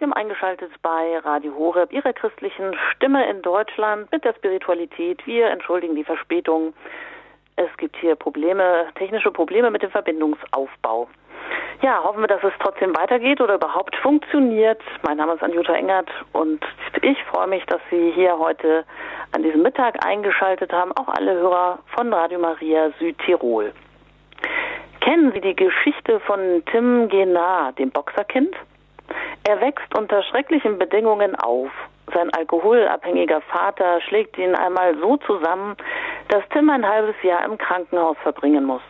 Sie haben eingeschaltet bei Radio Horeb, Ihrer christlichen Stimme in Deutschland mit der Spiritualität. Wir entschuldigen die Verspätung. Es gibt hier Probleme, technische Probleme mit dem Verbindungsaufbau. Ja, hoffen wir, dass es trotzdem weitergeht oder überhaupt funktioniert. Mein Name ist Anjuta Engert und ich freue mich, dass Sie hier heute an diesem Mittag eingeschaltet haben, auch alle Hörer von Radio Maria Südtirol. Kennen Sie die Geschichte von Tim Genar, dem Boxerkind? Er wächst unter schrecklichen Bedingungen auf. Sein alkoholabhängiger Vater schlägt ihn einmal so zusammen, dass Tim ein halbes Jahr im Krankenhaus verbringen muss.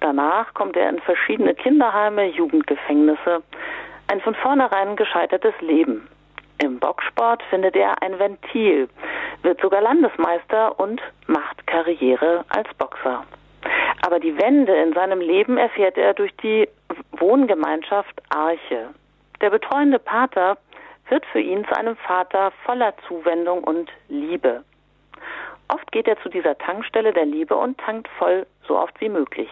Danach kommt er in verschiedene Kinderheime, Jugendgefängnisse. Ein von vornherein gescheitertes Leben. Im Boxsport findet er ein Ventil, wird sogar Landesmeister und macht Karriere als Boxer. Aber die Wende in seinem Leben erfährt er durch die Wohngemeinschaft Arche. Der betreuende Pater wird für ihn zu einem Vater voller Zuwendung und Liebe. Oft geht er zu dieser Tankstelle der Liebe und tankt voll so oft wie möglich.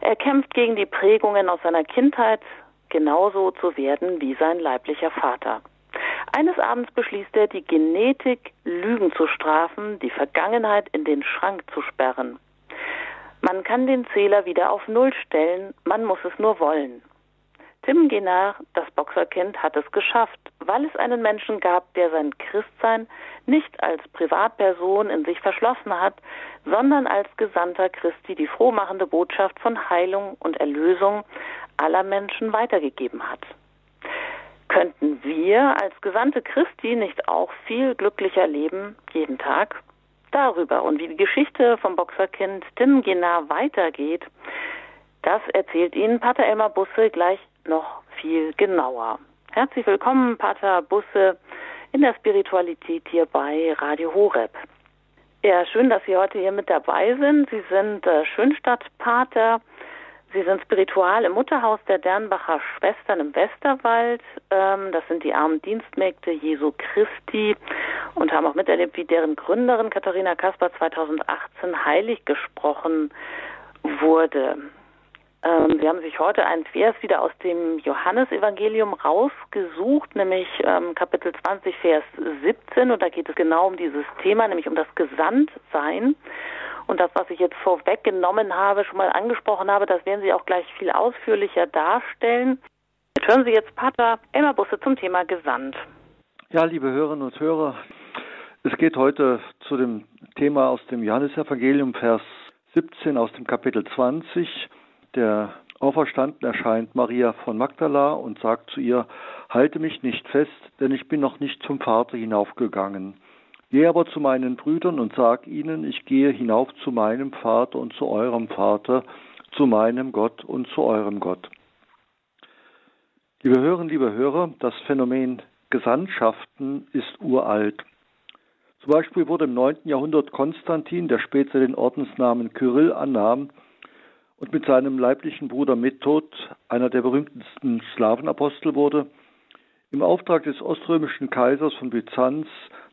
Er kämpft gegen die Prägungen aus seiner Kindheit, genauso zu werden wie sein leiblicher Vater. Eines Abends beschließt er, die Genetik Lügen zu strafen, die Vergangenheit in den Schrank zu sperren. Man kann den Zähler wieder auf Null stellen, man muss es nur wollen. Tim Genar, das Boxerkind, hat es geschafft, weil es einen Menschen gab, der sein Christsein nicht als Privatperson in sich verschlossen hat, sondern als Gesandter Christi die frohmachende Botschaft von Heilung und Erlösung aller Menschen weitergegeben hat. Könnten wir als Gesandte Christi nicht auch viel glücklicher leben, jeden Tag? Darüber und wie die Geschichte vom Boxerkind Tim Genar weitergeht, das erzählt Ihnen Pater Elmar Busse gleich noch viel genauer. Herzlich willkommen, Pater Busse, in der Spiritualität hier bei Radio Horeb. Ja, schön, dass Sie heute hier mit dabei sind. Sie sind äh, Schönstadtpater. Sie sind spiritual im Mutterhaus der Dernbacher Schwestern im Westerwald. Ähm, das sind die armen Dienstmägde Jesu Christi und haben auch miterlebt, wie deren Gründerin Katharina Kasper 2018 heilig gesprochen wurde. Ähm, Sie haben sich heute einen Vers wieder aus dem Johannesevangelium rausgesucht, nämlich ähm, Kapitel 20, Vers 17. Und da geht es genau um dieses Thema, nämlich um das Gesandtsein. Und das, was ich jetzt vorweggenommen habe, schon mal angesprochen habe, das werden Sie auch gleich viel ausführlicher darstellen. Jetzt hören Sie jetzt Pater Elmar Busse zum Thema Gesandt. Ja, liebe Hörerinnen und Hörer, es geht heute zu dem Thema aus dem Johannesevangelium, Vers 17 aus dem Kapitel 20 der Auferstanden erscheint Maria von Magdala und sagt zu ihr, halte mich nicht fest, denn ich bin noch nicht zum Vater hinaufgegangen. Geh aber zu meinen Brüdern und sag ihnen, ich gehe hinauf zu meinem Vater und zu eurem Vater, zu meinem Gott und zu eurem Gott. Liebe Hörerinnen, liebe Hörer, das Phänomen Gesandtschaften ist uralt. Zum Beispiel wurde im 9. Jahrhundert Konstantin, der später den Ordensnamen Kyrill annahm, und mit seinem leiblichen Bruder Method, einer der berühmtesten Slawenapostel wurde, im Auftrag des oströmischen Kaisers von Byzanz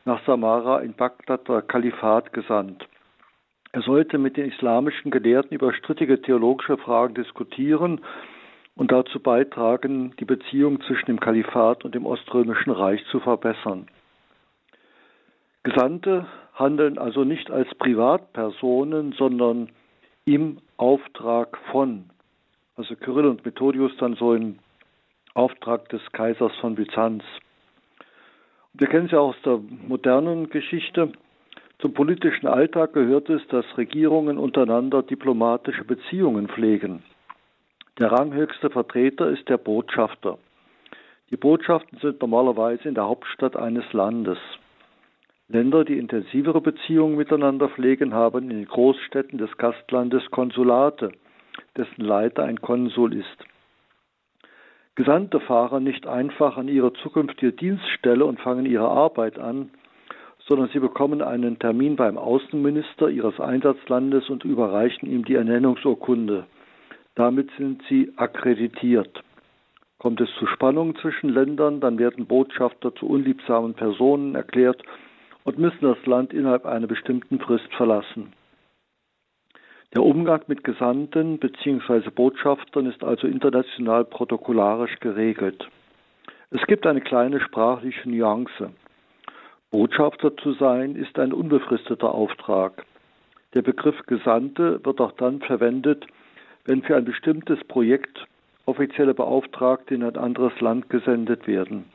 nach Samara in Bagdad der Kalifat gesandt. Er sollte mit den islamischen Gelehrten über strittige theologische Fragen diskutieren und dazu beitragen, die Beziehung zwischen dem Kalifat und dem Oströmischen Reich zu verbessern. Gesandte handeln also nicht als Privatpersonen, sondern im Auftrag von. Also Kyrill und Methodius dann so im Auftrag des Kaisers von Byzanz. Wir kennen es ja aus der modernen Geschichte. Zum politischen Alltag gehört es, dass Regierungen untereinander diplomatische Beziehungen pflegen. Der ranghöchste Vertreter ist der Botschafter. Die Botschaften sind normalerweise in der Hauptstadt eines Landes. Länder, die intensivere Beziehungen miteinander pflegen, haben in den Großstädten des Gastlandes Konsulate, dessen Leiter ein Konsul ist. Gesandte fahren nicht einfach an ihre zukünftige Dienststelle und fangen ihre Arbeit an, sondern sie bekommen einen Termin beim Außenminister ihres Einsatzlandes und überreichen ihm die Ernennungsurkunde. Damit sind sie akkreditiert. Kommt es zu Spannungen zwischen Ländern, dann werden Botschafter zu unliebsamen Personen erklärt und müssen das Land innerhalb einer bestimmten Frist verlassen. Der Umgang mit Gesandten bzw. Botschaftern ist also international protokollarisch geregelt. Es gibt eine kleine sprachliche Nuance. Botschafter zu sein ist ein unbefristeter Auftrag. Der Begriff Gesandte wird auch dann verwendet, wenn für ein bestimmtes Projekt offizielle Beauftragte in ein anderes Land gesendet werden.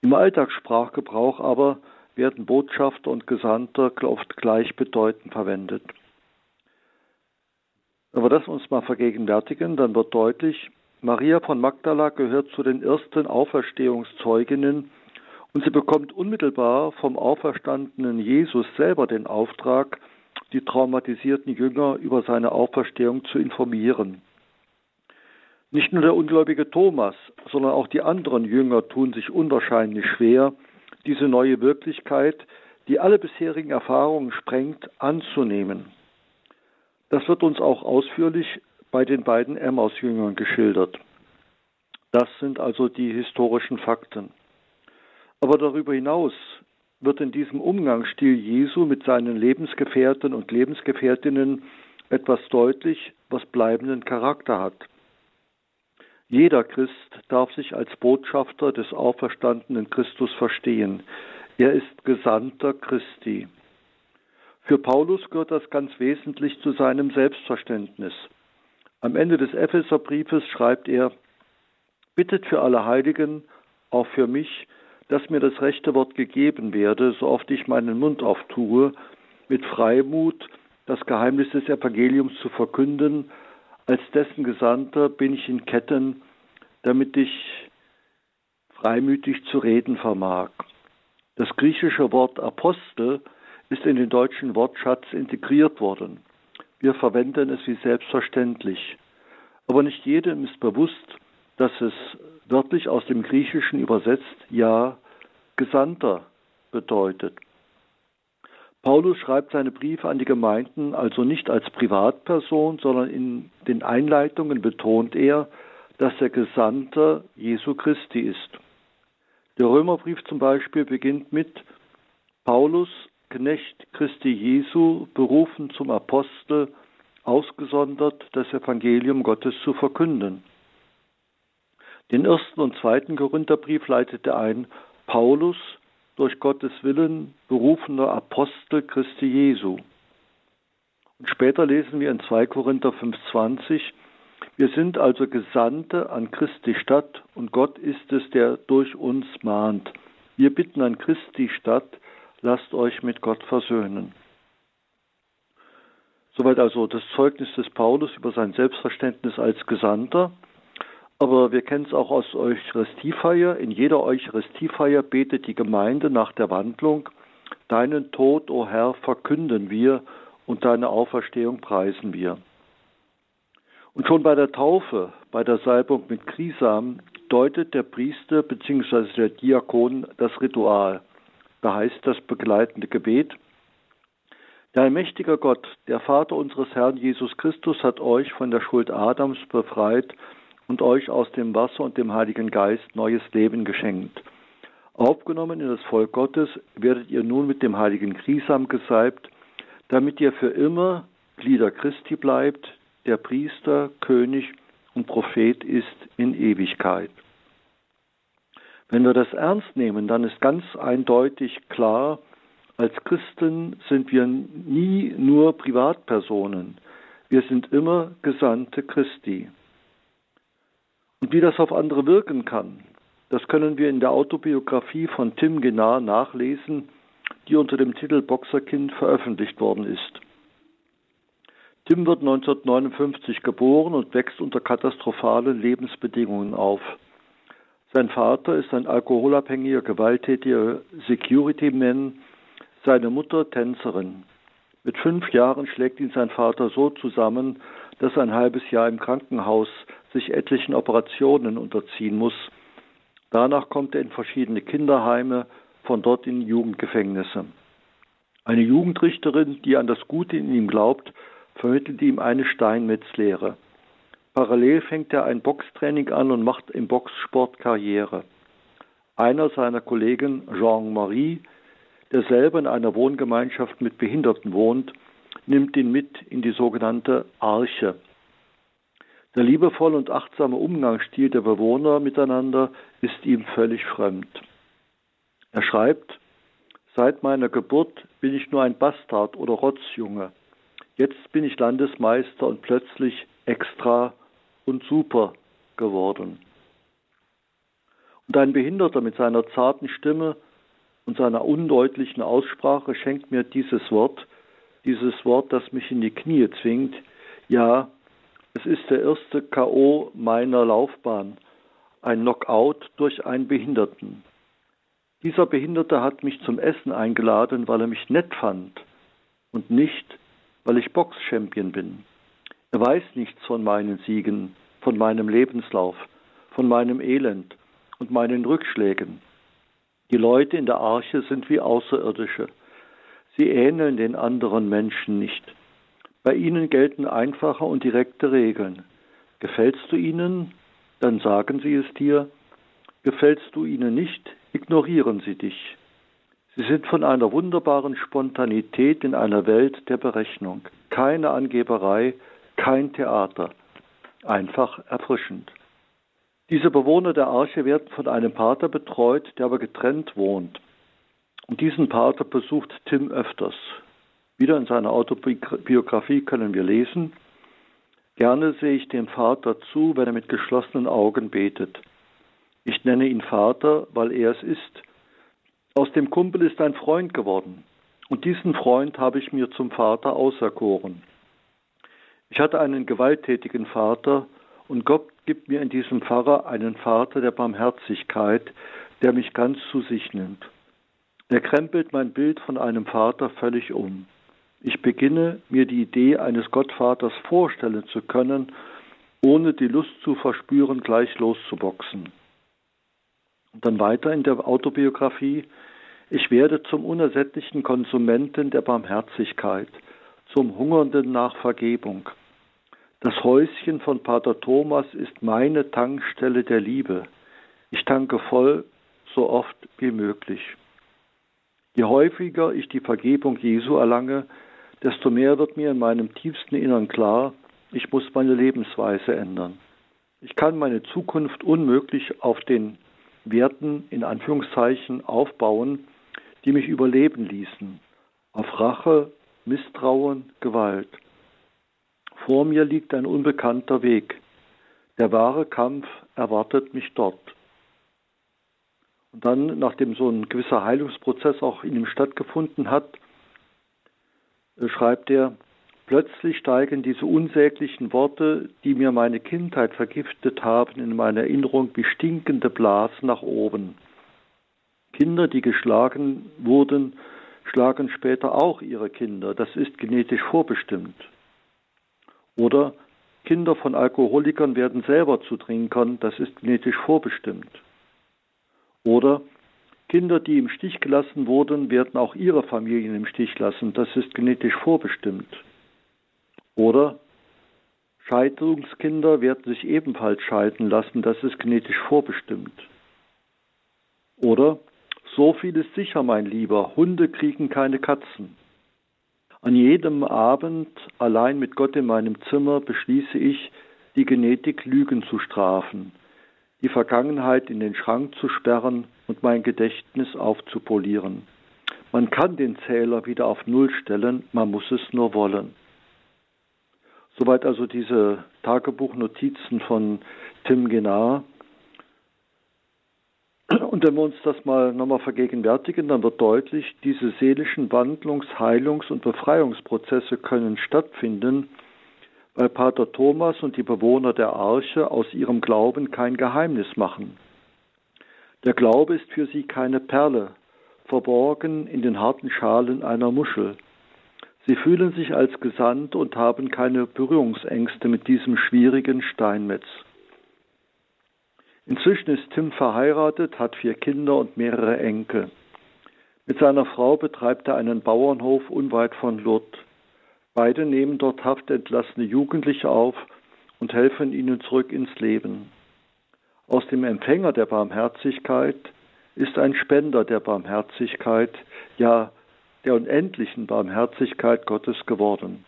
Im Alltagssprachgebrauch aber werden Botschafter und Gesandter oft gleichbedeutend verwendet. Wenn wir das uns mal vergegenwärtigen, dann wird deutlich, Maria von Magdala gehört zu den ersten Auferstehungszeuginnen und sie bekommt unmittelbar vom auferstandenen Jesus selber den Auftrag, die traumatisierten Jünger über seine Auferstehung zu informieren. Nicht nur der ungläubige Thomas, sondern auch die anderen Jünger tun sich unwahrscheinlich schwer, diese neue Wirklichkeit, die alle bisherigen Erfahrungen sprengt, anzunehmen. Das wird uns auch ausführlich bei den beiden Emmaus-Jüngern geschildert. Das sind also die historischen Fakten. Aber darüber hinaus wird in diesem Umgangsstil Jesu mit seinen Lebensgefährten und Lebensgefährtinnen etwas deutlich, was bleibenden Charakter hat. Jeder Christ darf sich als Botschafter des auferstandenen Christus verstehen. Er ist Gesandter Christi. Für Paulus gehört das ganz wesentlich zu seinem Selbstverständnis. Am Ende des Epheserbriefes schreibt er, bittet für alle Heiligen, auch für mich, dass mir das rechte Wort gegeben werde, so oft ich meinen Mund auftue, mit Freimut das Geheimnis des Evangeliums zu verkünden, als dessen Gesandter bin ich in Ketten, damit ich freimütig zu reden vermag. Das griechische Wort Apostel ist in den deutschen Wortschatz integriert worden. Wir verwenden es wie selbstverständlich. Aber nicht jedem ist bewusst, dass es wörtlich aus dem Griechischen übersetzt ja Gesandter bedeutet. Paulus schreibt seine Briefe an die Gemeinden also nicht als Privatperson, sondern in den Einleitungen betont er, dass er Gesandter Jesu Christi ist. Der Römerbrief zum Beispiel beginnt mit Paulus, Knecht Christi Jesu, berufen zum Apostel, ausgesondert, das Evangelium Gottes zu verkünden. Den ersten und zweiten Korintherbrief leitete ein Paulus, durch Gottes Willen berufener Apostel Christi Jesu. Und später lesen wir in 2 Korinther 5,20, wir sind also Gesandte an Christi Stadt und Gott ist es, der durch uns mahnt. Wir bitten an Christi Stadt, lasst euch mit Gott versöhnen. Soweit also das Zeugnis des Paulus über sein Selbstverständnis als Gesandter. Aber wir kennen es auch aus Eucharistiefeier. In jeder Eucharistiefeier betet die Gemeinde nach der Wandlung, Deinen Tod, o Herr, verkünden wir und deine Auferstehung preisen wir. Und schon bei der Taufe, bei der Salbung mit Krisam, deutet der Priester bzw. der Diakon das Ritual. Da heißt das begleitende Gebet, der allmächtige Gott, der Vater unseres Herrn Jesus Christus, hat euch von der Schuld Adams befreit und euch aus dem Wasser und dem Heiligen Geist neues Leben geschenkt. Aufgenommen in das Volk Gottes werdet ihr nun mit dem heiligen Grisam gesalbt, damit ihr für immer Glieder Christi bleibt, der Priester, König und Prophet ist in Ewigkeit. Wenn wir das ernst nehmen, dann ist ganz eindeutig klar, als Christen sind wir nie nur Privatpersonen, wir sind immer Gesandte Christi. Und wie das auf andere wirken kann, das können wir in der Autobiografie von Tim Genar nachlesen, die unter dem Titel Boxerkind veröffentlicht worden ist. Tim wird 1959 geboren und wächst unter katastrophalen Lebensbedingungen auf. Sein Vater ist ein alkoholabhängiger, gewalttätiger Security-Man, seine Mutter Tänzerin. Mit fünf Jahren schlägt ihn sein Vater so zusammen, dass ein halbes Jahr im Krankenhaus sich etlichen Operationen unterziehen muss. Danach kommt er in verschiedene Kinderheime, von dort in Jugendgefängnisse. Eine Jugendrichterin, die an das Gute in ihm glaubt, vermittelt ihm eine Steinmetzlehre. Parallel fängt er ein Boxtraining an und macht im Boxsport Karriere. Einer seiner Kollegen, Jean-Marie, der selber in einer Wohngemeinschaft mit Behinderten wohnt, nimmt ihn mit in die sogenannte Arche. Der liebevolle und achtsame Umgangsstil der Bewohner miteinander ist ihm völlig fremd. Er schreibt, Seit meiner Geburt bin ich nur ein Bastard oder Rotzjunge. Jetzt bin ich Landesmeister und plötzlich extra und super geworden. Und ein Behinderter mit seiner zarten Stimme und seiner undeutlichen Aussprache schenkt mir dieses Wort, dieses Wort, das mich in die Knie zwingt. Ja, es ist der erste KO meiner Laufbahn, ein Knockout durch einen Behinderten. Dieser Behinderte hat mich zum Essen eingeladen, weil er mich nett fand und nicht, weil ich Boxchampion bin. Er weiß nichts von meinen Siegen, von meinem Lebenslauf, von meinem Elend und meinen Rückschlägen. Die Leute in der Arche sind wie Außerirdische. Sie ähneln den anderen Menschen nicht. Bei ihnen gelten einfache und direkte Regeln. Gefällst du ihnen, dann sagen sie es dir. Gefällst du ihnen nicht, ignorieren sie dich. Sie sind von einer wunderbaren Spontanität in einer Welt der Berechnung. Keine Angeberei, kein Theater. Einfach erfrischend. Diese Bewohner der Arche werden von einem Pater betreut, der aber getrennt wohnt. Und diesen Pater besucht Tim öfters. Wieder in seiner Autobiografie können wir lesen, Gerne sehe ich dem Vater zu, wenn er mit geschlossenen Augen betet. Ich nenne ihn Vater, weil er es ist. Aus dem Kumpel ist ein Freund geworden. Und diesen Freund habe ich mir zum Vater auserkoren. Ich hatte einen gewalttätigen Vater und Gott gibt mir in diesem Pfarrer einen Vater der Barmherzigkeit, der mich ganz zu sich nimmt. Er krempelt mein Bild von einem Vater völlig um. Ich beginne, mir die Idee eines Gottvaters vorstellen zu können, ohne die Lust zu verspüren, gleich loszuboxen. Und dann weiter in der Autobiografie, ich werde zum unersättlichen Konsumenten der Barmherzigkeit, zum Hungernden nach Vergebung. Das Häuschen von Pater Thomas ist meine Tankstelle der Liebe. Ich tanke voll, so oft wie möglich. Je häufiger ich die Vergebung Jesu erlange, desto mehr wird mir in meinem tiefsten Innern klar, ich muss meine Lebensweise ändern. Ich kann meine Zukunft unmöglich auf den Werten in Anführungszeichen aufbauen, die mich überleben ließen, auf Rache, Misstrauen, Gewalt. Vor mir liegt ein unbekannter Weg. Der wahre Kampf erwartet mich dort. Und dann, nachdem so ein gewisser Heilungsprozess auch in ihm stattgefunden hat, schreibt er, Plötzlich steigen diese unsäglichen Worte, die mir meine Kindheit vergiftet haben, in meiner Erinnerung wie stinkende Blasen nach oben. Kinder, die geschlagen wurden, schlagen später auch ihre Kinder. Das ist genetisch vorbestimmt. Oder Kinder von Alkoholikern werden selber zu Trinkern. Das ist genetisch vorbestimmt. Oder Kinder, die im Stich gelassen wurden, werden auch ihre Familien im Stich lassen. Das ist genetisch vorbestimmt. Oder Scheidungskinder werden sich ebenfalls scheiden lassen, das ist genetisch vorbestimmt. Oder so viel ist sicher, mein Lieber, Hunde kriegen keine Katzen. An jedem Abend allein mit Gott in meinem Zimmer beschließe ich, die Genetik Lügen zu strafen, die Vergangenheit in den Schrank zu sperren und mein Gedächtnis aufzupolieren. Man kann den Zähler wieder auf Null stellen, man muss es nur wollen. Soweit also diese Tagebuchnotizen von Tim Genar. Und wenn wir uns das mal nochmal vergegenwärtigen, dann wird deutlich, diese seelischen Wandlungs-, Heilungs- und Befreiungsprozesse können stattfinden, weil Pater Thomas und die Bewohner der Arche aus ihrem Glauben kein Geheimnis machen. Der Glaube ist für sie keine Perle, verborgen in den harten Schalen einer Muschel. Sie fühlen sich als gesandt und haben keine Berührungsängste mit diesem schwierigen Steinmetz. Inzwischen ist Tim verheiratet, hat vier Kinder und mehrere Enkel. Mit seiner Frau betreibt er einen Bauernhof unweit von Lourdes. Beide nehmen dort haftentlassene Jugendliche auf und helfen ihnen zurück ins Leben. Aus dem Empfänger der Barmherzigkeit ist ein Spender der Barmherzigkeit, ja der unendlichen Barmherzigkeit Gottes geworden.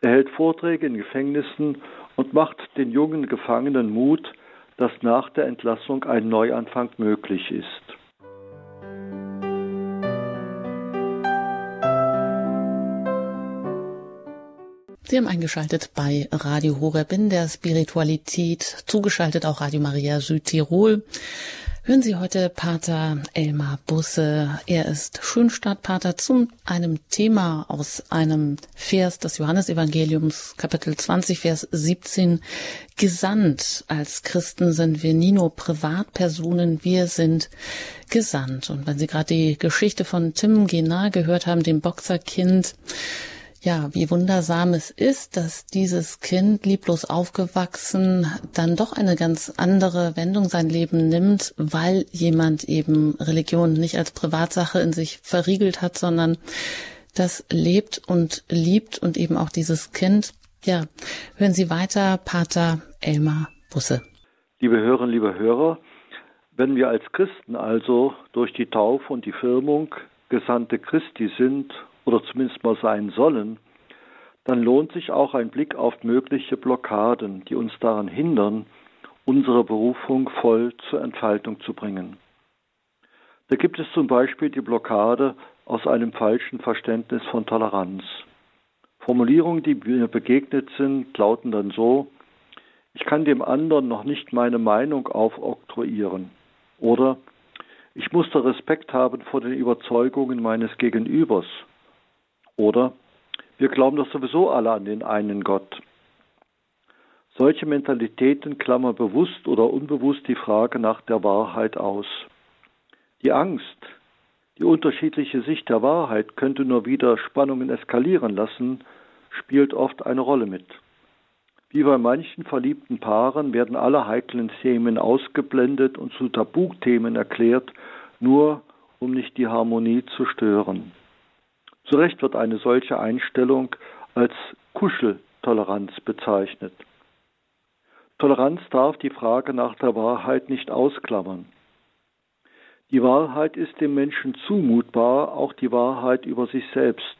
Er hält Vorträge in Gefängnissen und macht den jungen Gefangenen Mut, dass nach der Entlassung ein Neuanfang möglich ist. Sie haben eingeschaltet bei Radio Horeb in der Spiritualität, zugeschaltet auch Radio Maria Südtirol. Hören Sie heute Pater Elmar Busse. Er ist Schönstadtpater zu einem Thema aus einem Vers des Johannesevangeliums, Kapitel 20, Vers 17. Gesandt. Als Christen sind wir nie nur Privatpersonen, wir sind gesandt. Und wenn Sie gerade die Geschichte von Tim Genar gehört haben, dem Boxerkind, ja, wie wundersam es ist, dass dieses Kind lieblos aufgewachsen dann doch eine ganz andere Wendung sein Leben nimmt, weil jemand eben Religion nicht als Privatsache in sich verriegelt hat, sondern das lebt und liebt und eben auch dieses Kind. Ja, hören Sie weiter, Pater Elmar Busse. Liebe Hörerinnen, liebe Hörer, wenn wir als Christen also durch die Taufe und die Firmung Gesandte Christi sind oder zumindest mal sein sollen, dann lohnt sich auch ein Blick auf mögliche Blockaden, die uns daran hindern, unsere Berufung voll zur Entfaltung zu bringen. Da gibt es zum Beispiel die Blockade aus einem falschen Verständnis von Toleranz. Formulierungen, die mir begegnet sind, lauten dann so, ich kann dem anderen noch nicht meine Meinung aufoktroyieren oder ich muss da Respekt haben vor den Überzeugungen meines Gegenübers oder wir glauben doch sowieso alle an den einen Gott. Solche Mentalitäten klammern bewusst oder unbewusst die Frage nach der Wahrheit aus. Die Angst, die unterschiedliche Sicht der Wahrheit könnte nur wieder Spannungen eskalieren lassen, spielt oft eine Rolle mit. Wie bei manchen verliebten Paaren werden alle heiklen Themen ausgeblendet und zu Tabuthemen erklärt, nur um nicht die Harmonie zu stören. Zu Recht wird eine solche Einstellung als Kuscheltoleranz bezeichnet. Toleranz darf die Frage nach der Wahrheit nicht ausklammern. Die Wahrheit ist dem Menschen zumutbar, auch die Wahrheit über sich selbst.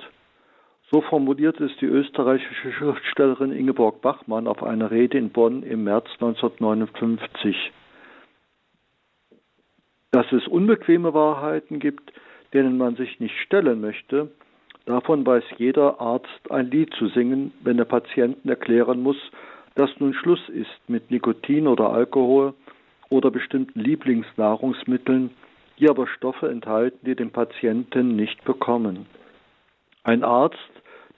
So formuliert es die österreichische Schriftstellerin Ingeborg Bachmann auf einer Rede in Bonn im März 1959. Dass es unbequeme Wahrheiten gibt, denen man sich nicht stellen möchte, Davon weiß jeder Arzt ein Lied zu singen, wenn er Patienten erklären muss, dass nun Schluss ist mit Nikotin oder Alkohol oder bestimmten Lieblingsnahrungsmitteln, die aber Stoffe enthalten, die dem Patienten nicht bekommen. Ein Arzt,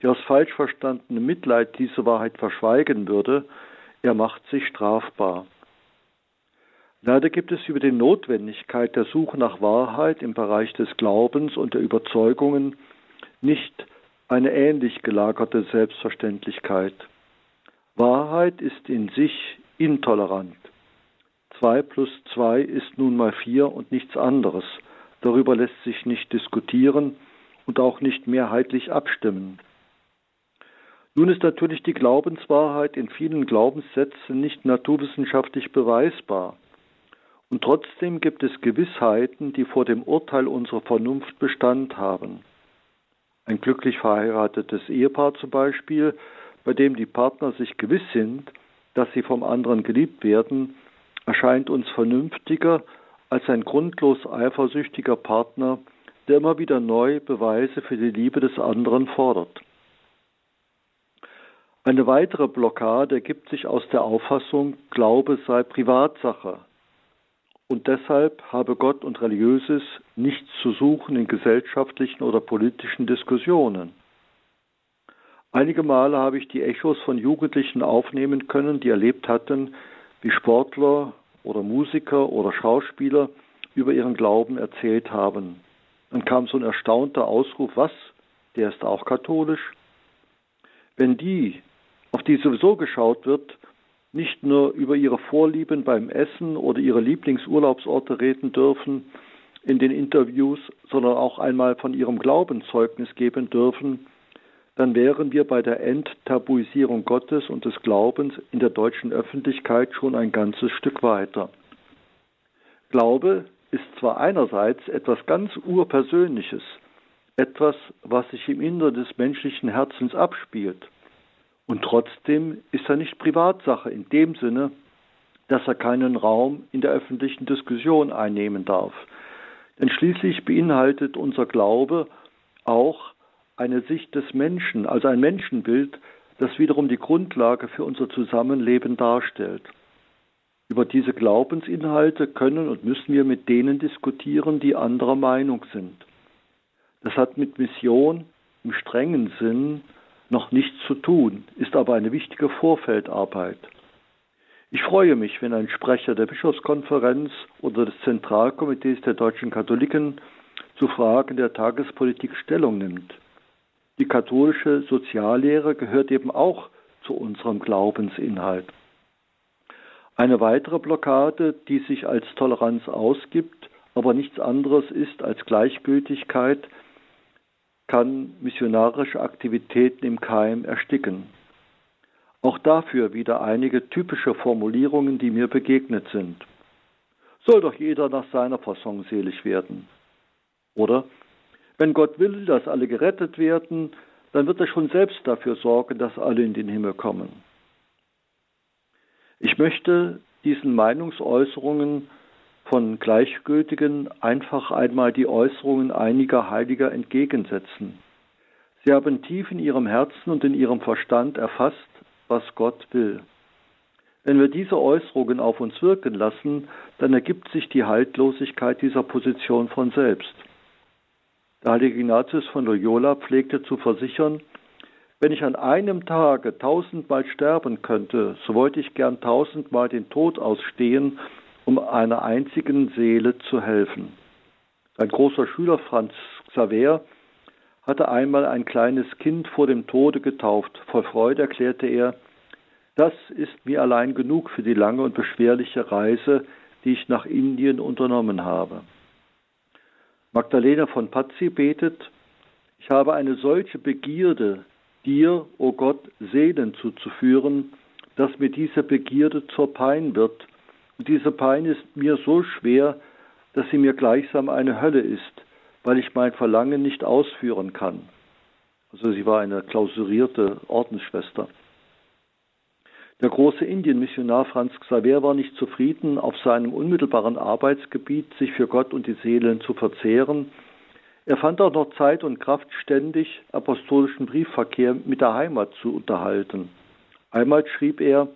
der aus falsch verstandenem Mitleid diese Wahrheit verschweigen würde, er macht sich strafbar. Leider gibt es über die Notwendigkeit der Suche nach Wahrheit im Bereich des Glaubens und der Überzeugungen nicht eine ähnlich gelagerte Selbstverständlichkeit. Wahrheit ist in sich intolerant. Zwei plus zwei ist nun mal vier und nichts anderes. Darüber lässt sich nicht diskutieren und auch nicht mehrheitlich abstimmen. Nun ist natürlich die Glaubenswahrheit in vielen Glaubenssätzen nicht naturwissenschaftlich beweisbar. Und trotzdem gibt es Gewissheiten, die vor dem Urteil unserer Vernunft Bestand haben. Ein glücklich verheiratetes Ehepaar zum Beispiel, bei dem die Partner sich gewiss sind, dass sie vom anderen geliebt werden, erscheint uns vernünftiger als ein grundlos eifersüchtiger Partner, der immer wieder neu Beweise für die Liebe des anderen fordert. Eine weitere Blockade ergibt sich aus der Auffassung, Glaube sei Privatsache, und deshalb habe Gott und Religiöses nichts zu suchen in gesellschaftlichen oder politischen Diskussionen. Einige Male habe ich die Echos von Jugendlichen aufnehmen können, die erlebt hatten, wie Sportler oder Musiker oder Schauspieler über ihren Glauben erzählt haben. Dann kam so ein erstaunter Ausruf, was? Der ist auch katholisch? Wenn die, auf die sowieso geschaut wird, nicht nur über ihre Vorlieben beim Essen oder ihre Lieblingsurlaubsorte reden dürfen in den Interviews, sondern auch einmal von ihrem Glauben Zeugnis geben dürfen, dann wären wir bei der Enttabuisierung Gottes und des Glaubens in der deutschen Öffentlichkeit schon ein ganzes Stück weiter. Glaube ist zwar einerseits etwas ganz Urpersönliches, etwas, was sich im Inneren des menschlichen Herzens abspielt, Und trotzdem ist er nicht Privatsache in dem Sinne, dass er keinen Raum in der öffentlichen Diskussion einnehmen darf. Denn schließlich beinhaltet unser Glaube auch eine Sicht des Menschen, also ein Menschenbild, das wiederum die Grundlage für unser Zusammenleben darstellt. Über diese Glaubensinhalte können und müssen wir mit denen diskutieren, die anderer Meinung sind. Das hat mit Mission im strengen Sinn noch nichts zu tun, ist aber eine wichtige Vorfeldarbeit. Ich freue mich, wenn ein Sprecher der Bischofskonferenz oder des Zentralkomitees der deutschen Katholiken zu Fragen der Tagespolitik Stellung nimmt. Die katholische Soziallehre gehört eben auch zu unserem Glaubensinhalt. Eine weitere Blockade, die sich als Toleranz ausgibt, aber nichts anderes ist als Gleichgültigkeit, kann missionarische Aktivitäten im Keim ersticken. Auch dafür wieder einige typische Formulierungen, die mir begegnet sind. Soll doch jeder nach seiner Fassung selig werden. Oder wenn Gott will, dass alle gerettet werden, dann wird er schon selbst dafür sorgen, dass alle in den Himmel kommen. Ich möchte diesen Meinungsäußerungen von Gleichgültigen einfach einmal die Äußerungen einiger Heiliger entgegensetzen. Sie haben tief in ihrem Herzen und in ihrem Verstand erfasst, was Gott will. Wenn wir diese Äußerungen auf uns wirken lassen, dann ergibt sich die Haltlosigkeit dieser Position von selbst. Der heilige Ignatius von Loyola pflegte zu versichern, wenn ich an einem Tage tausendmal sterben könnte, so wollte ich gern tausendmal den Tod ausstehen, um einer einzigen Seele zu helfen. Ein großer Schüler Franz Xaver hatte einmal ein kleines Kind vor dem Tode getauft. Voll Freude erklärte er, das ist mir allein genug für die lange und beschwerliche Reise, die ich nach Indien unternommen habe. Magdalena von Pazzi betet, ich habe eine solche Begierde, dir, o oh Gott, Seelen zuzuführen, dass mir diese Begierde zur Pein wird. Und diese Pein ist mir so schwer, dass sie mir gleichsam eine Hölle ist, weil ich mein Verlangen nicht ausführen kann. Also sie war eine klausurierte Ordensschwester. Der große Indienmissionar Franz Xaver war nicht zufrieden, auf seinem unmittelbaren Arbeitsgebiet sich für Gott und die Seelen zu verzehren. Er fand auch noch Zeit und Kraft, ständig apostolischen Briefverkehr mit der Heimat zu unterhalten. Einmal schrieb er,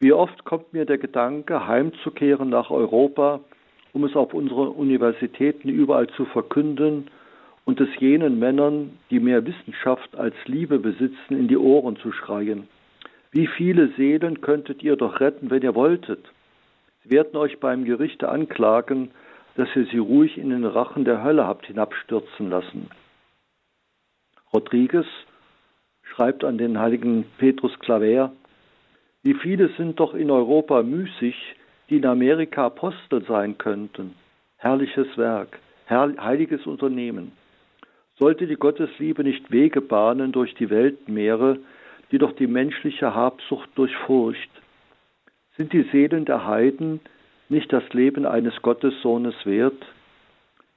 wie oft kommt mir der Gedanke, heimzukehren nach Europa, um es auf unseren Universitäten überall zu verkünden und es jenen Männern, die mehr Wissenschaft als Liebe besitzen, in die Ohren zu schreien. Wie viele Seelen könntet ihr doch retten, wenn ihr wolltet? Sie werden euch beim Gerichte anklagen, dass ihr sie ruhig in den Rachen der Hölle habt hinabstürzen lassen. Rodriguez schreibt an den heiligen Petrus Claver, wie viele sind doch in Europa müßig, die in Amerika Apostel sein könnten. Herrliches Werk, heiliges Unternehmen. Sollte die Gottesliebe nicht Wege bahnen durch die Weltmeere, die doch die menschliche Habsucht durchfurcht. Sind die Seelen der Heiden nicht das Leben eines Gottessohnes wert?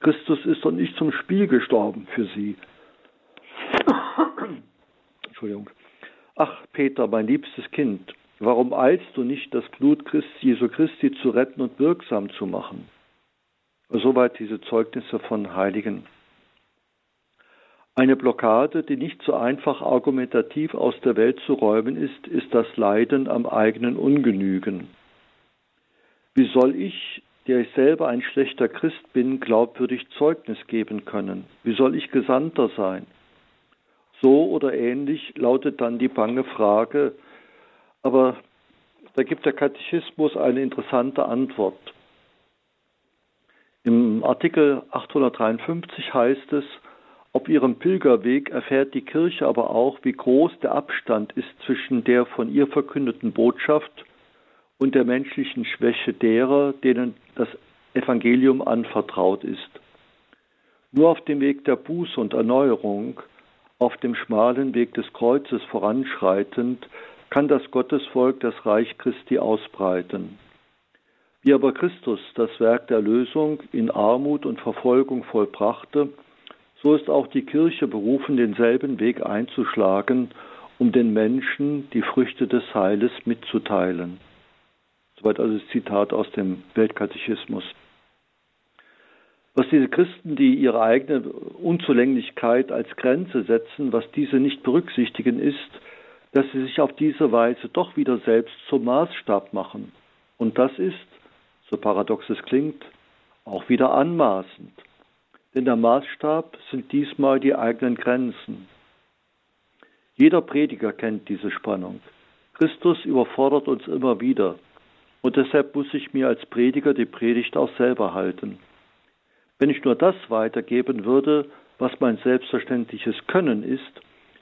Christus ist doch nicht zum Spiel gestorben für sie. Entschuldigung. Ach, Peter, mein liebstes Kind, warum eilst du nicht, das Blut Christi, Jesu Christi zu retten und wirksam zu machen? Soweit diese Zeugnisse von Heiligen. Eine Blockade, die nicht so einfach argumentativ aus der Welt zu räumen ist, ist das Leiden am eigenen Ungenügen. Wie soll ich, der ich selber ein schlechter Christ bin, glaubwürdig Zeugnis geben können? Wie soll ich Gesandter sein? So oder ähnlich lautet dann die bange Frage, aber da gibt der Katechismus eine interessante Antwort. Im Artikel 853 heißt es, auf ihrem Pilgerweg erfährt die Kirche aber auch, wie groß der Abstand ist zwischen der von ihr verkündeten Botschaft und der menschlichen Schwäche derer, denen das Evangelium anvertraut ist. Nur auf dem Weg der Buße und Erneuerung, auf dem schmalen Weg des Kreuzes voranschreitend, kann das Gottesvolk das Reich Christi ausbreiten. Wie aber Christus das Werk der Lösung in Armut und Verfolgung vollbrachte, so ist auch die Kirche berufen, denselben Weg einzuschlagen, um den Menschen die Früchte des Heiles mitzuteilen. Soweit also das Zitat aus dem Weltkatechismus. Was diese Christen, die ihre eigene Unzulänglichkeit als Grenze setzen, was diese nicht berücksichtigen, ist, dass sie sich auf diese Weise doch wieder selbst zum Maßstab machen. Und das ist, so paradox es klingt, auch wieder anmaßend. Denn der Maßstab sind diesmal die eigenen Grenzen. Jeder Prediger kennt diese Spannung. Christus überfordert uns immer wieder. Und deshalb muss ich mir als Prediger die Predigt auch selber halten. Wenn ich nur das weitergeben würde, was mein selbstverständliches Können ist,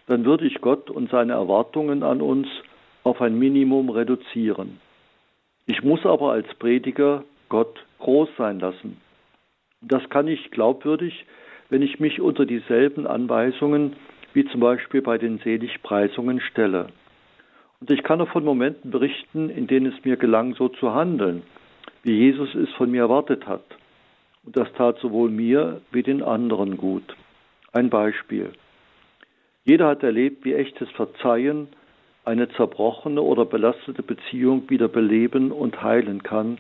dann würde ich Gott und seine Erwartungen an uns auf ein Minimum reduzieren. Ich muss aber als Prediger Gott groß sein lassen. Das kann ich glaubwürdig, wenn ich mich unter dieselben Anweisungen wie zum Beispiel bei den Seligpreisungen stelle. Und ich kann auch von Momenten berichten, in denen es mir gelang, so zu handeln, wie Jesus es von mir erwartet hat. Und das tat sowohl mir wie den anderen gut. Ein Beispiel. Jeder hat erlebt, wie echtes Verzeihen eine zerbrochene oder belastete Beziehung wieder beleben und heilen kann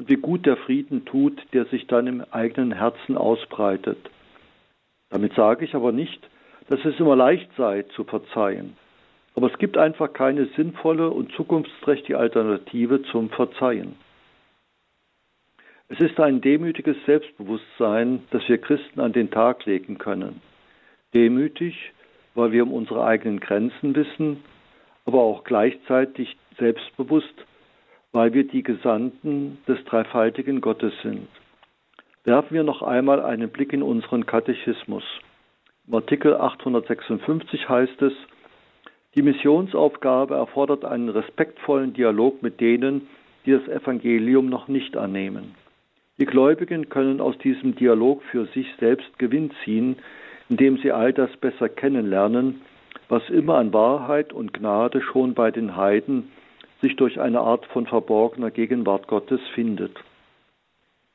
und wie gut der Frieden tut, der sich dann im eigenen Herzen ausbreitet. Damit sage ich aber nicht, dass es immer leicht sei zu verzeihen. Aber es gibt einfach keine sinnvolle und zukunftsträchtige Alternative zum Verzeihen. Es ist ein demütiges Selbstbewusstsein, das wir Christen an den Tag legen können. Demütig, weil wir um unsere eigenen Grenzen wissen, aber auch gleichzeitig selbstbewusst, weil wir die Gesandten des dreifaltigen Gottes sind. Werfen wir noch einmal einen Blick in unseren Katechismus. Im Artikel 856 heißt es, die Missionsaufgabe erfordert einen respektvollen Dialog mit denen, die das Evangelium noch nicht annehmen. Die Gläubigen können aus diesem Dialog für sich selbst Gewinn ziehen, indem sie all das besser kennenlernen, was immer an Wahrheit und Gnade schon bei den Heiden sich durch eine Art von verborgener Gegenwart Gottes findet.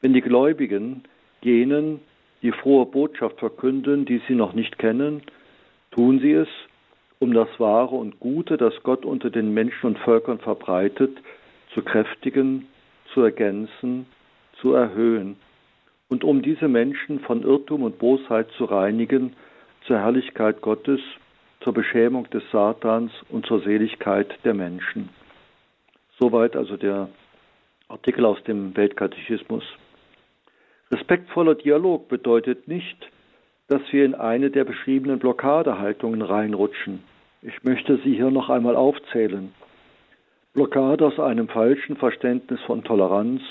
Wenn die Gläubigen jenen, die frohe Botschaft verkünden, die sie noch nicht kennen, tun sie es, um das Wahre und Gute, das Gott unter den Menschen und Völkern verbreitet, zu kräftigen, zu ergänzen, zu erhöhen und um diese Menschen von Irrtum und Bosheit zu reinigen, zur Herrlichkeit Gottes, zur Beschämung des Satans und zur Seligkeit der Menschen. Soweit also der Artikel aus dem Weltkatechismus. Respektvoller Dialog bedeutet nicht, dass wir in eine der beschriebenen Blockadehaltungen reinrutschen. Ich möchte sie hier noch einmal aufzählen. Blockade aus einem falschen Verständnis von Toleranz,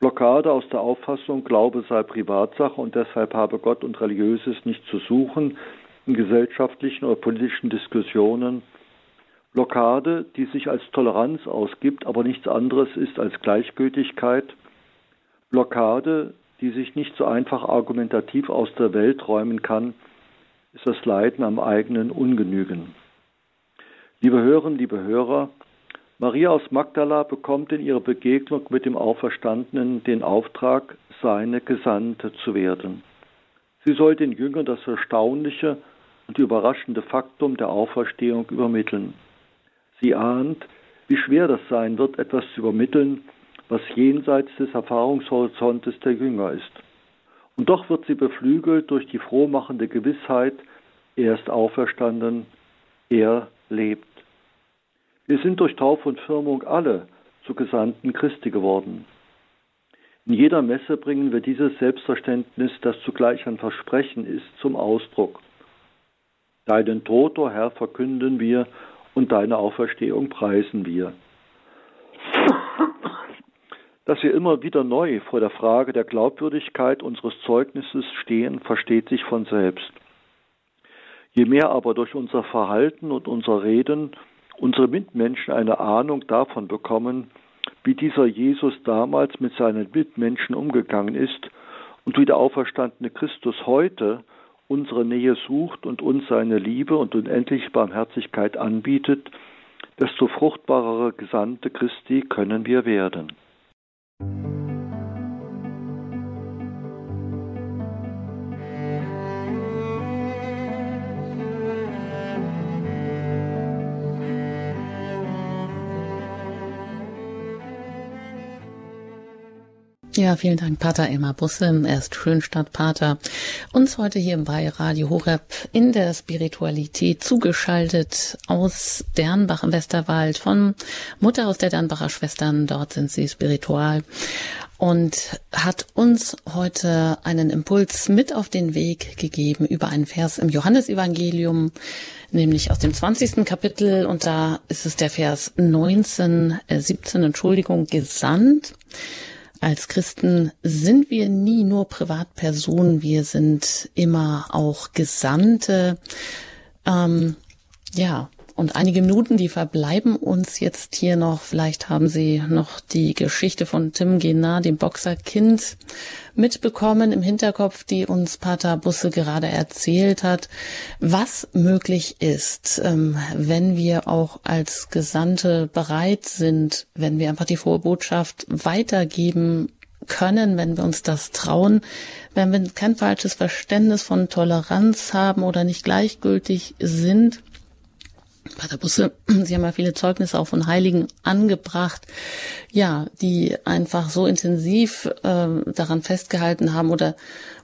Blockade aus der Auffassung, Glaube sei Privatsache und deshalb habe Gott und Religiöses nicht zu suchen in gesellschaftlichen oder politischen Diskussionen, Blockade, die sich als Toleranz ausgibt, aber nichts anderes ist als Gleichgültigkeit, Blockade, die sich nicht so einfach argumentativ aus der Welt räumen kann, ist das Leiden am eigenen Ungenügen. Liebe Hörerinnen, liebe Hörer, Maria aus Magdala bekommt in ihrer Begegnung mit dem Auferstandenen den Auftrag, seine Gesandte zu werden. Sie soll den Jüngern das erstaunliche und überraschende Faktum der Auferstehung übermitteln. Sie ahnt, wie schwer das sein wird, etwas zu übermitteln, was jenseits des Erfahrungshorizontes der Jünger ist. Und doch wird sie beflügelt durch die frohmachende Gewissheit, er ist auferstanden, er lebt. Wir sind durch Taufe und Firmung alle zu Gesandten Christi geworden. In jeder Messe bringen wir dieses Selbstverständnis, das zugleich ein Versprechen ist, zum Ausdruck. Deinen Tod, o oh Herr, verkünden wir und deine Auferstehung preisen wir dass wir immer wieder neu vor der Frage der Glaubwürdigkeit unseres Zeugnisses stehen, versteht sich von selbst. Je mehr aber durch unser Verhalten und unser Reden unsere Mitmenschen eine Ahnung davon bekommen, wie dieser Jesus damals mit seinen Mitmenschen umgegangen ist und wie der auferstandene Christus heute unsere Nähe sucht und uns seine Liebe und unendliche Barmherzigkeit anbietet, desto fruchtbarere Gesandte Christi können wir werden. Ja, vielen Dank, Pater Elmar Busse. Er ist Schönstadtpater. Uns heute hier bei Radio Horeb in der Spiritualität zugeschaltet aus Dernbach im Westerwald von Mutter aus der Dernbacher Schwestern. Dort sind sie spiritual und hat uns heute einen Impuls mit auf den Weg gegeben über einen Vers im Johannesevangelium, nämlich aus dem 20. Kapitel und da ist es der Vers 19, äh, 17, Entschuldigung, gesandt. Als Christen sind wir nie nur Privatpersonen, wir sind immer auch Gesandte. Ähm, ja, und einige Minuten, die verbleiben uns jetzt hier noch. Vielleicht haben Sie noch die Geschichte von Tim Genar, dem Boxerkind, mitbekommen im Hinterkopf, die uns Pater Busse gerade erzählt hat, was möglich ist, ähm, wenn wir auch als Gesandte bereit sind, wenn wir einfach die frohe Botschaft weitergeben können, wenn wir uns das trauen, wenn wir kein falsches Verständnis von Toleranz haben oder nicht gleichgültig sind, Pater Busse, Sie haben ja viele Zeugnisse auch von Heiligen angebracht, ja, die einfach so intensiv äh, daran festgehalten haben oder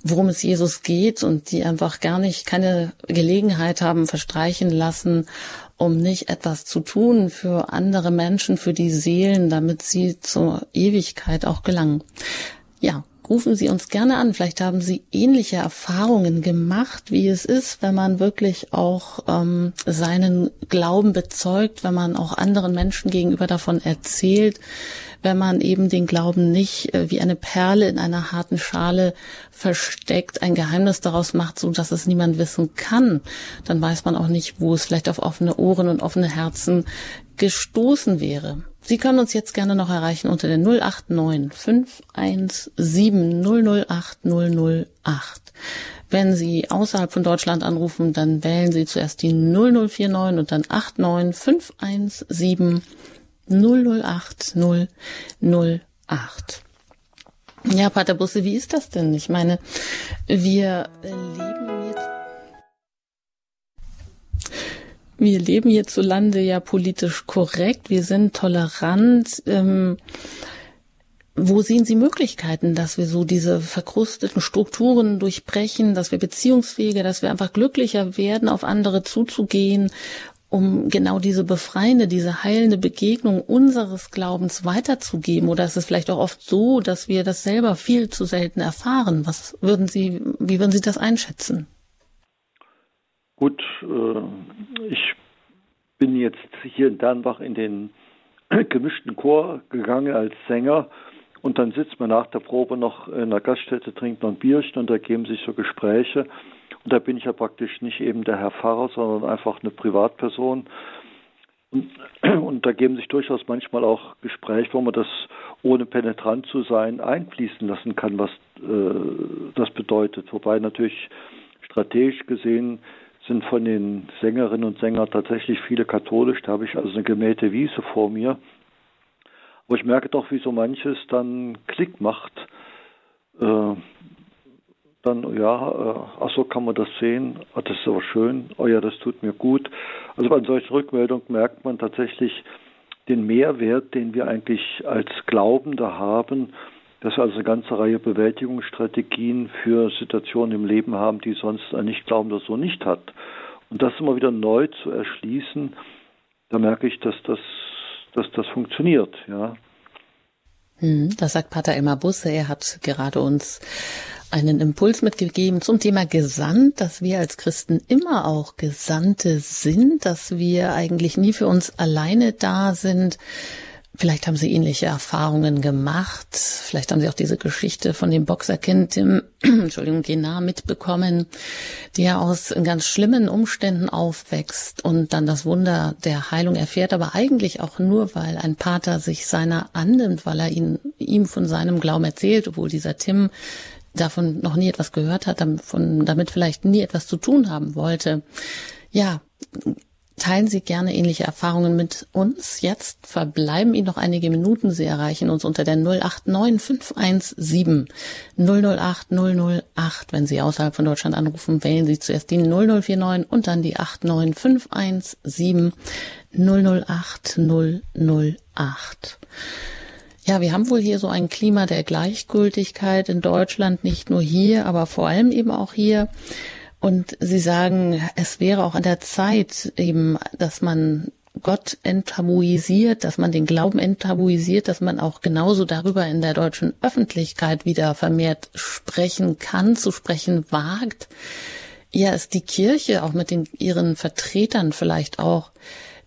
worum es Jesus geht und die einfach gar nicht keine Gelegenheit haben verstreichen lassen, um nicht etwas zu tun für andere Menschen, für die Seelen, damit sie zur Ewigkeit auch gelangen. Ja, rufen Sie uns gerne an. Vielleicht haben Sie ähnliche Erfahrungen gemacht, wie es ist, wenn man wirklich auch ähm, seinen Glauben bezeugt, wenn man auch anderen Menschen gegenüber davon erzählt, wenn man eben den Glauben nicht äh, wie eine Perle in einer harten Schale versteckt, ein Geheimnis daraus macht, so dass es niemand wissen kann, dann weiß man auch nicht, wo es vielleicht auf offene Ohren und offene Herzen gestoßen wäre. Sie können uns jetzt gerne noch erreichen unter der 089 517 008 008. Wenn Sie außerhalb von Deutschland anrufen, dann wählen Sie zuerst die 0049 und dann 89 517 008 008. Ja, Pater Busse, wie ist das denn? Ich meine, wir leben jetzt wir leben hierzulande ja politisch korrekt, wir sind tolerant. Ähm, wo sehen Sie Möglichkeiten, dass wir so diese verkrusteten Strukturen durchbrechen, dass wir beziehungsfähiger, dass wir einfach glücklicher werden, auf andere zuzugehen, um genau diese befreiende, diese heilende Begegnung unseres Glaubens weiterzugeben? Oder ist es vielleicht auch oft so, dass wir das selber viel zu selten erfahren? Was würden Sie, wie würden Sie das einschätzen? Gut, äh, ich bin jetzt hier in Dernbach in den gemischten Chor gegangen als Sänger und dann sitzt man nach der Probe noch in der Gaststätte, trinkt noch ein Bierchen und da geben sich so Gespräche. Und da bin ich ja praktisch nicht eben der Herr Pfarrer, sondern einfach eine Privatperson. Und, da geben sich durchaus manchmal auch Gespräche, wo man das ohne penetrant zu sein einfließen lassen kann, was äh, das bedeutet. Wobei natürlich strategisch gesehen sind von den Sängerinnen und Sängern tatsächlich viele katholisch. Da habe ich also eine gemähte Wiese vor mir. Aber ich merke doch, wie so manches dann Klick macht. Äh, dann, ja, äh, ach so kann man das sehen, ach, das ist aber schön, oh ja, das tut mir gut. Also bei solchen Rückmeldungen merkt man tatsächlich den Mehrwert, den wir eigentlich als Glaubende haben, dass wir also eine ganze Reihe Bewältigungsstrategien für Situationen im Leben haben, die sonst ein Nichtglaubender so nicht hat. Und das immer wieder neu zu erschließen, da merke ich, dass das, dass das funktioniert, ja. Hm, das sagt Pater Elmar Busse. Er hat gerade uns einen Impuls mitgegeben zum Thema Gesandt, dass wir als Christen immer auch Gesandte sind, dass wir eigentlich nie für uns alleine da sind, Vielleicht haben Sie ähnliche Erfahrungen gemacht. Vielleicht haben Sie auch diese Geschichte von dem Boxerkind, dem, Entschuldigung, Genar mitbekommen, der aus ganz schlimmen Umständen aufwächst und dann das Wunder der Heilung erfährt, aber eigentlich auch nur, weil ein Pater sich seiner annimmt, weil er ihn, ihm von seinem Glauben erzählt, obwohl dieser Tim davon noch nie etwas gehört hat, davon, damit vielleicht nie etwas zu tun haben wollte. Ja, Teilen Sie gerne ähnliche Erfahrungen mit uns. Jetzt verbleiben Ihnen noch einige Minuten. Sie erreichen uns unter der 089 517 008 008. Wenn Sie außerhalb von Deutschland anrufen, wählen Sie zuerst die 0049 und dann die 89 517 008 008. Ja, wir haben wohl hier so ein Klima der Gleichgültigkeit in Deutschland, nicht nur hier, aber vor allem eben auch hier. Und Sie sagen, es wäre auch an der Zeit eben, dass man Gott enttabuisiert, dass man den Glauben enttabuisiert, dass man auch genauso darüber in der deutschen Öffentlichkeit wieder vermehrt sprechen kann, zu sprechen wagt. Ja, ist die Kirche auch mit den, ihren Vertretern vielleicht auch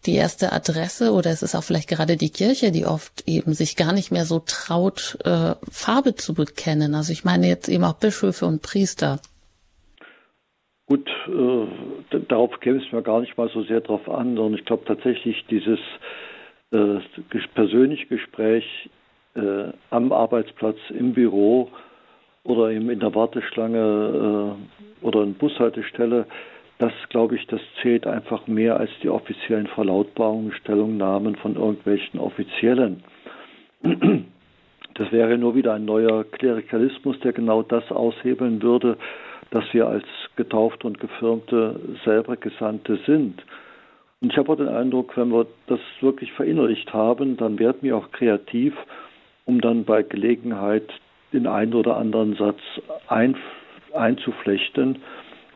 die erste Adresse oder es ist auch vielleicht gerade die Kirche, die oft eben sich gar nicht mehr so traut, äh, Farbe zu bekennen. Also ich meine jetzt eben auch Bischöfe und Priester. Gut, äh, darauf käme es mir gar nicht mal so sehr drauf an, sondern ich glaube tatsächlich dieses äh, persönliche Gespräch äh, am Arbeitsplatz, im Büro oder eben in der Warteschlange äh, oder in Bushaltestelle, das glaube ich, das zählt einfach mehr als die offiziellen Verlautbarungen, Stellungnahmen von irgendwelchen Offiziellen. Das wäre nur wieder ein neuer Klerikalismus, der genau das aushebeln würde, dass wir als Getaufte und Gefirmte selber Gesandte sind. Und ich habe auch den Eindruck, wenn wir das wirklich verinnerlicht haben, dann werden wir auch kreativ, um dann bei Gelegenheit den einen oder anderen Satz ein, einzuflechten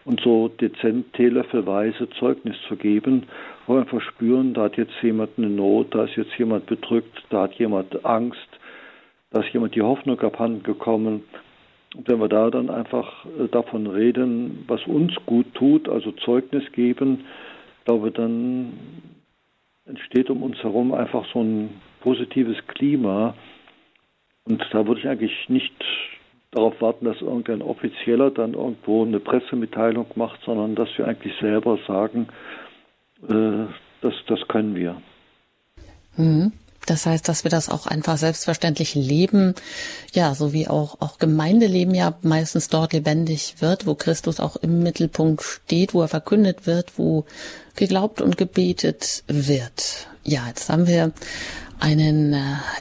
und so dezent teelöffelweise Zeugnis zu geben, wo wir einfach spüren, da hat jetzt jemand eine Not, da ist jetzt jemand bedrückt, da hat jemand Angst, da ist jemand die Hoffnung abhanden gekommen. Und wenn wir da dann einfach äh, davon reden, was uns gut tut, also Zeugnis geben, glaube dann entsteht um uns herum einfach so ein positives Klima. Und da würde ich eigentlich nicht darauf warten, dass irgendein Offizieller dann irgendwo eine Pressemitteilung macht, sondern dass wir eigentlich selber sagen, äh, das, das können wir. Mhm. Das heißt, dass wir das auch einfach selbstverständlich leben, ja, so wie auch, auch Gemeindeleben ja meistens dort lebendig wird, wo Christus auch im Mittelpunkt steht, wo er verkündet wird, wo geglaubt und gebetet wird. Ja, jetzt haben wir einen äh,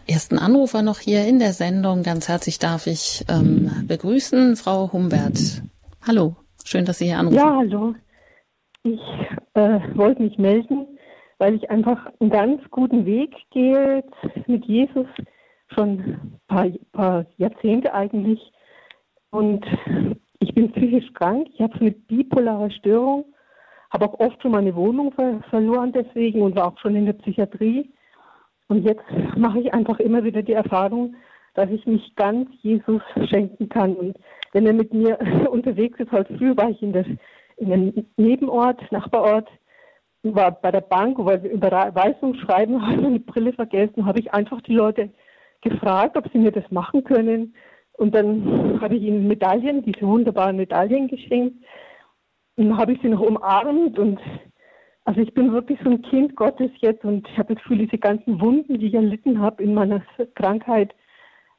ersten Anrufer noch hier in der Sendung. Ganz herzlich darf ich ähm, begrüßen, Frau Humbert. Hallo, schön, dass Sie hier anrufen. Ja, hallo. Ich äh, wollte mich melden, weil ich einfach einen ganz guten Weg gehe mit Jesus, schon ein paar, paar Jahrzehnte eigentlich. Und ich bin psychisch krank, ich habe eine bipolare Störung, habe auch oft schon meine Wohnung ver verloren deswegen und war auch schon in der Psychiatrie. Und jetzt mache ich einfach immer wieder die Erfahrung, dass ich mich ganz Jesus schenken kann. Und wenn er mit mir unterwegs ist, heute früh war ich in, der, in einem Nebenort, Nachbarort, war bei der Bank, weil wir Überweisung schreiben, habe meine Brille vergessen, habe ich einfach die Leute gefragt, ob sie mir das machen können. Und dann habe ich ihnen Medaillen, diese wunderbaren Medaillen geschenkt. Und dann habe ich sie noch umarmt und also ich bin wirklich so ein Kind Gottes jetzt und ich habe das Gefühl, diese ganzen Wunden, die ich erlitten habe in meiner Krankheit,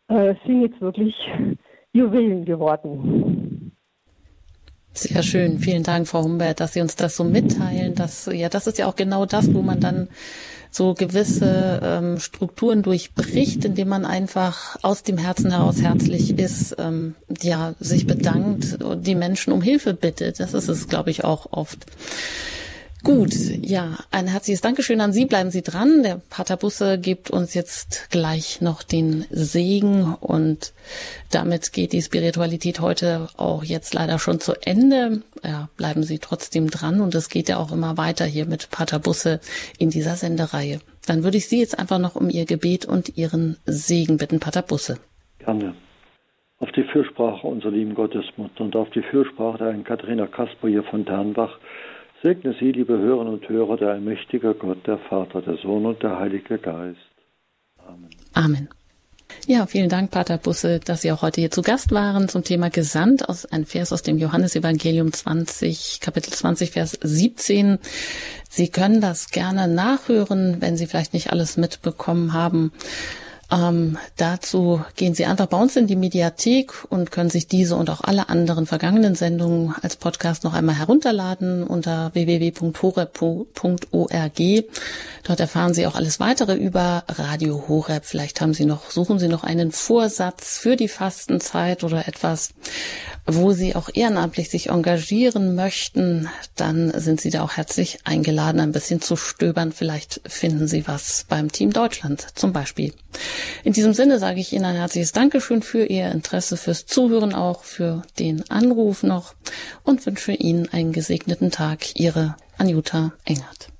äh, sind jetzt wirklich Juwelen geworden. Sehr schön. Vielen Dank, Frau Humbert, dass Sie uns das so mitteilen. Dass, ja, das ist ja auch genau das, wo man dann so gewisse ähm, Strukturen durchbricht, indem man einfach aus dem Herzen heraus herzlich ist, ähm, ja, sich bedankt und die Menschen um Hilfe bittet. Das ist es, glaube ich, auch oft. Gut, ja, ein herzliches Dankeschön an Sie. Bleiben Sie dran. Der Pater Busse gibt uns jetzt gleich noch den Segen und damit geht die Spiritualität heute auch jetzt leider schon zu Ende. Ja, bleiben Sie trotzdem dran und es geht ja auch immer weiter hier mit Pater Busse in dieser Sendereihe. Dann würde ich Sie jetzt einfach noch um Ihr Gebet und Ihren Segen bitten, Pater Busse. Gerne. Auf die Fürsprache unserer lieben Gottesmutter und auf die Fürsprache der Katharina Kasper hier von Ternbach Segne Sie, liebe Hörerinnen und Hörer, der allmächtige Gott, der Vater, der Sohn und der Heilige Geist. Amen. Amen. Ja, vielen Dank, Pater Busse, dass Sie auch heute hier zu Gast waren zum Thema Gesandt aus ein Vers aus dem Johannesevangelium 20, Kapitel 20, Vers 17. Sie können das gerne nachhören, wenn Sie vielleicht nicht alles mitbekommen haben. Ähm, dazu gehen Sie einfach bei uns in die Mediathek und können sich diese und auch alle anderen vergangenen Sendungen als Podcast noch einmal herunterladen unter www.horeb.org. Dort erfahren Sie auch alles weitere über Radio Horeb. Vielleicht haben Sie noch, suchen Sie noch einen Vorsatz für die Fastenzeit oder etwas, wo Sie auch ehrenamtlich sich engagieren möchten. Dann sind Sie da auch herzlich eingeladen, ein bisschen zu stöbern. Vielleicht finden Sie was beim Team Deutschland zum Beispiel. In diesem Sinne sage ich Ihnen ein herzliches Dankeschön für Ihr Interesse, fürs Zuhören auch, für den Anruf noch und wünsche Ihnen einen gesegneten Tag. Ihre Anjuta Engert.